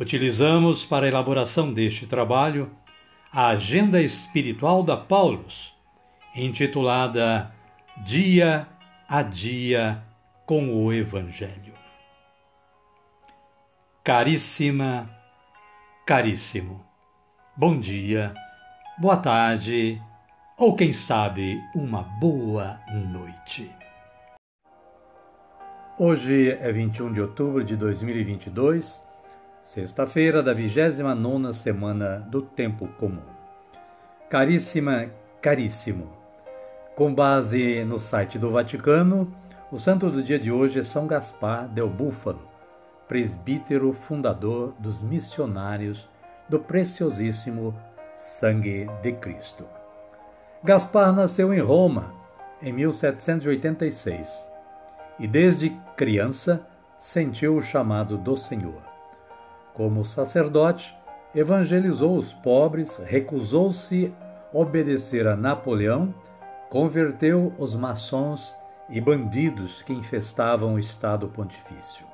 Utilizamos para a elaboração deste trabalho a Agenda Espiritual da Paulus, intitulada Dia a Dia com o Evangelho. Caríssima, caríssimo, bom dia, boa tarde ou quem sabe uma boa noite. Hoje é 21 de outubro de 2022 Sexta-feira da 29 semana do Tempo Comum. Caríssima, caríssimo. Com base no site do Vaticano, o santo do dia de hoje é São Gaspar del Búfalo, presbítero fundador dos missionários do preciosíssimo Sangue de Cristo. Gaspar nasceu em Roma em 1786 e desde criança sentiu o chamado do Senhor. Como sacerdote, evangelizou os pobres, recusou-se obedecer a Napoleão, converteu os maçons e bandidos que infestavam o Estado Pontifício.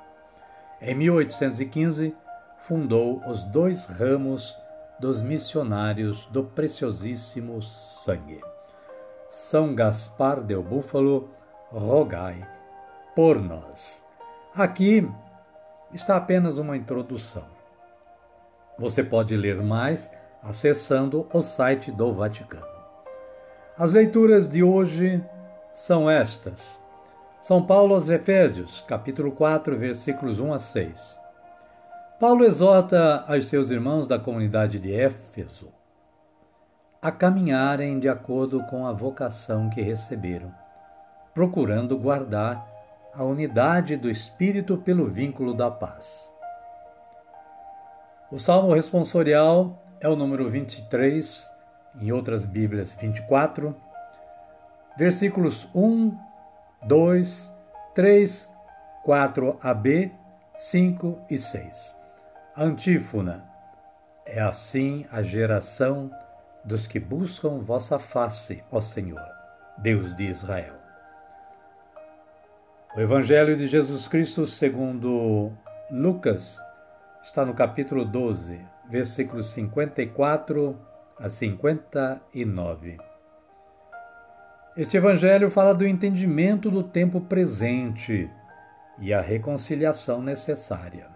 Em 1815, fundou os dois ramos dos missionários do preciosíssimo sangue. São Gaspar del Búfalo, rogai por nós. Aqui está apenas uma introdução. Você pode ler mais acessando o site do Vaticano. As leituras de hoje são estas. São Paulo aos Efésios, capítulo 4, versículos 1 a 6. Paulo exorta aos seus irmãos da comunidade de Éfeso a caminharem de acordo com a vocação que receberam, procurando guardar a unidade do Espírito pelo vínculo da paz. O salmo responsorial é o número 23, em outras Bíblias 24, versículos 1, 2, 3, 4ab, 5 e 6. Antífona. É assim a geração dos que buscam vossa face, ó Senhor, Deus de Israel. O Evangelho de Jesus Cristo, segundo Lucas, está no capítulo 12, versículos 54 a 59. Este Evangelho fala do entendimento do tempo presente e a reconciliação necessária.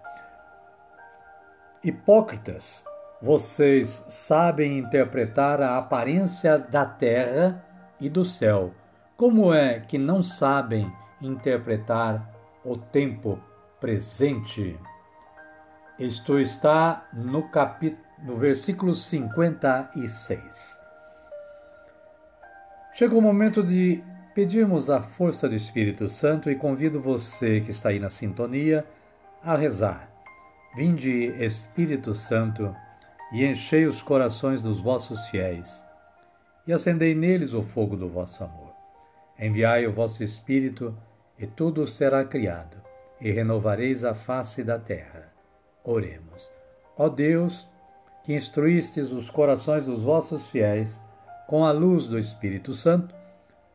Hipócritas, vocês sabem interpretar a aparência da terra e do céu. Como é que não sabem interpretar o tempo presente. Isto está no capítulo no versículo 56. Chegou o momento de pedirmos a força do Espírito Santo e convido você que está aí na sintonia a rezar. Vinde, Espírito Santo, e enchei os corações dos vossos fiéis, e acendei neles o fogo do vosso amor. Enviai o vosso Espírito, e tudo será criado, e renovareis a face da terra. Oremos. Ó Deus, que instruístes os corações dos vossos fiéis com a luz do Espírito Santo,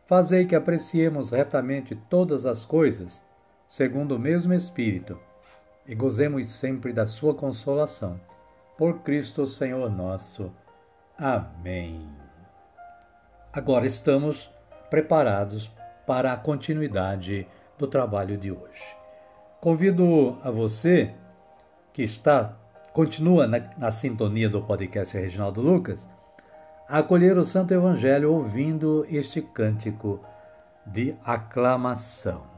fazei que apreciemos retamente todas as coisas, segundo o mesmo Espírito, e gozemos sempre da sua consolação. Por Cristo Senhor nosso. Amém. Agora estamos preparados para a continuidade do trabalho de hoje. Convido a você que está continua na, na sintonia do podcast Reginaldo Lucas a acolher o Santo Evangelho ouvindo este cântico de aclamação.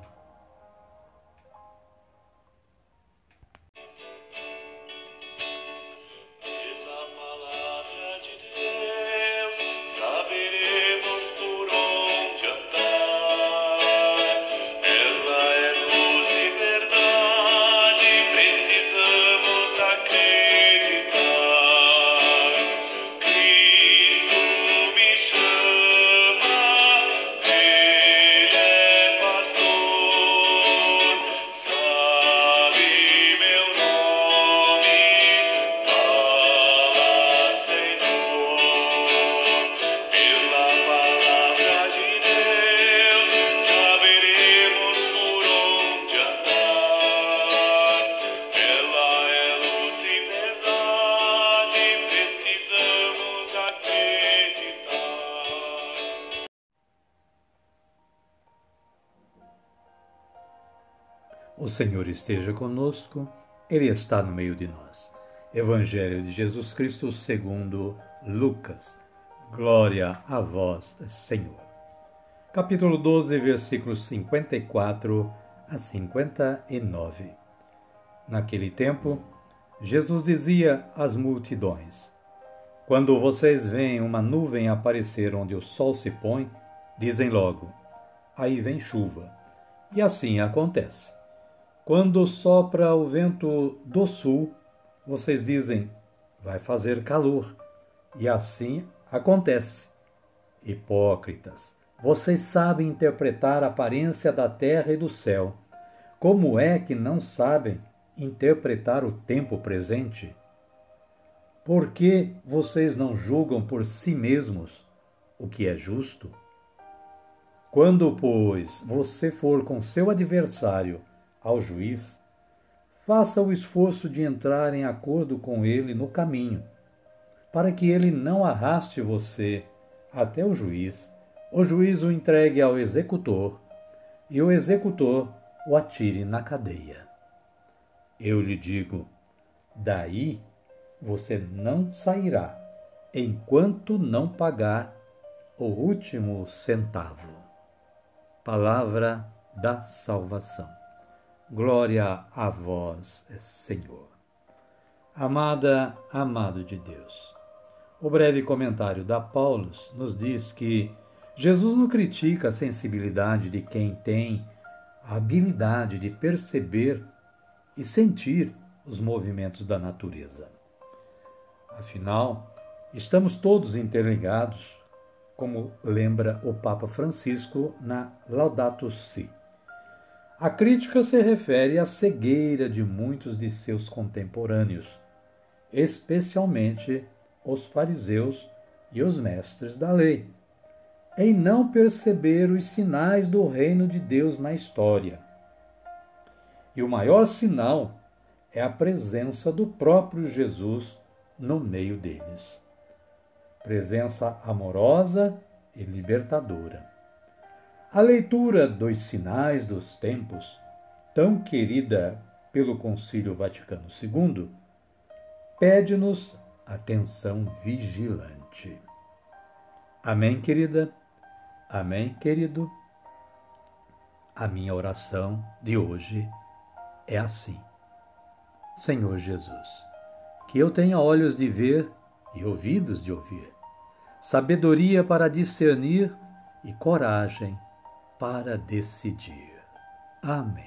O Senhor esteja conosco, Ele está no meio de nós. Evangelho de Jesus Cristo segundo Lucas. Glória a vós, Senhor. Capítulo 12, versículos 54 a 59. Naquele tempo, Jesus dizia às multidões: Quando vocês veem uma nuvem aparecer onde o sol se põe, dizem logo: Aí vem chuva. E assim acontece. Quando sopra o vento do sul, vocês dizem: vai fazer calor. E assim acontece. Hipócritas, vocês sabem interpretar a aparência da terra e do céu. Como é que não sabem interpretar o tempo presente? Por que vocês não julgam por si mesmos o que é justo? Quando, pois, você for com seu adversário ao juiz, faça o esforço de entrar em acordo com ele no caminho, para que ele não arraste você até o juiz, o juiz o entregue ao executor e o executor o atire na cadeia. Eu lhe digo: daí você não sairá enquanto não pagar o último centavo. Palavra da salvação. Glória a vós, Senhor. Amada, amado de Deus. O breve comentário da Paulus nos diz que Jesus não critica a sensibilidade de quem tem a habilidade de perceber e sentir os movimentos da natureza. Afinal, estamos todos interligados, como lembra o Papa Francisco na Laudato Si. A crítica se refere à cegueira de muitos de seus contemporâneos, especialmente os fariseus e os mestres da lei, em não perceber os sinais do reino de Deus na história. E o maior sinal é a presença do próprio Jesus no meio deles. Presença amorosa e libertadora. A leitura dos sinais dos tempos, tão querida pelo Concílio Vaticano II, pede-nos atenção vigilante. Amém, querida? Amém, querido? A minha oração de hoje é assim. Senhor Jesus, que eu tenha olhos de ver e ouvidos de ouvir, sabedoria para discernir e coragem para decidir. Amém.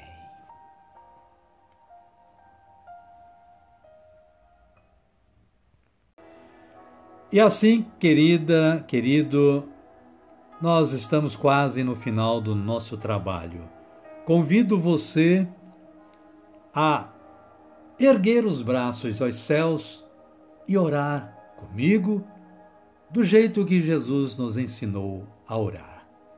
E assim, querida, querido, nós estamos quase no final do nosso trabalho. Convido você a erguer os braços aos céus e orar comigo do jeito que Jesus nos ensinou a orar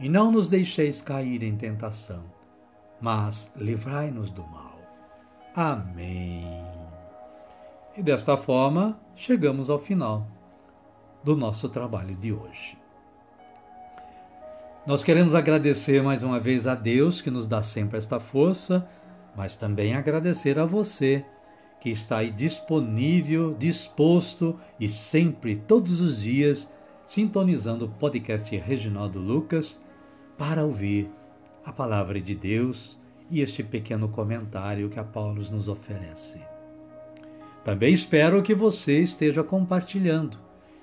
e não nos deixeis cair em tentação, mas livrai-nos do mal. Amém. E desta forma, chegamos ao final do nosso trabalho de hoje. Nós queremos agradecer mais uma vez a Deus que nos dá sempre esta força, mas também agradecer a você que está aí disponível, disposto e sempre, todos os dias, sintonizando o podcast Reginaldo Lucas para ouvir a palavra de Deus e este pequeno comentário que a Paulo nos oferece. Também espero que você esteja compartilhando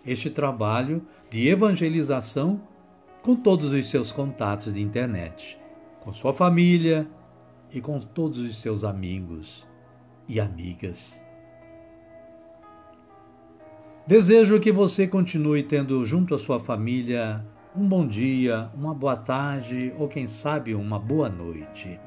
este trabalho de evangelização com todos os seus contatos de internet, com sua família e com todos os seus amigos e amigas. Desejo que você continue tendo junto à sua família um bom dia, uma boa tarde ou quem sabe uma boa noite.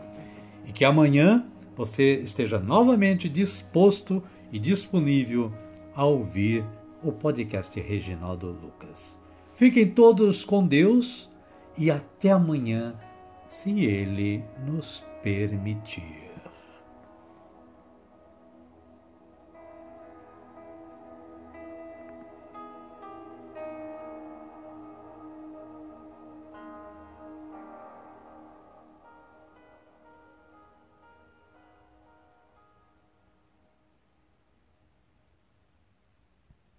E que amanhã você esteja novamente disposto e disponível a ouvir o podcast Reginaldo Lucas. Fiquem todos com Deus e até amanhã, se Ele nos permitir.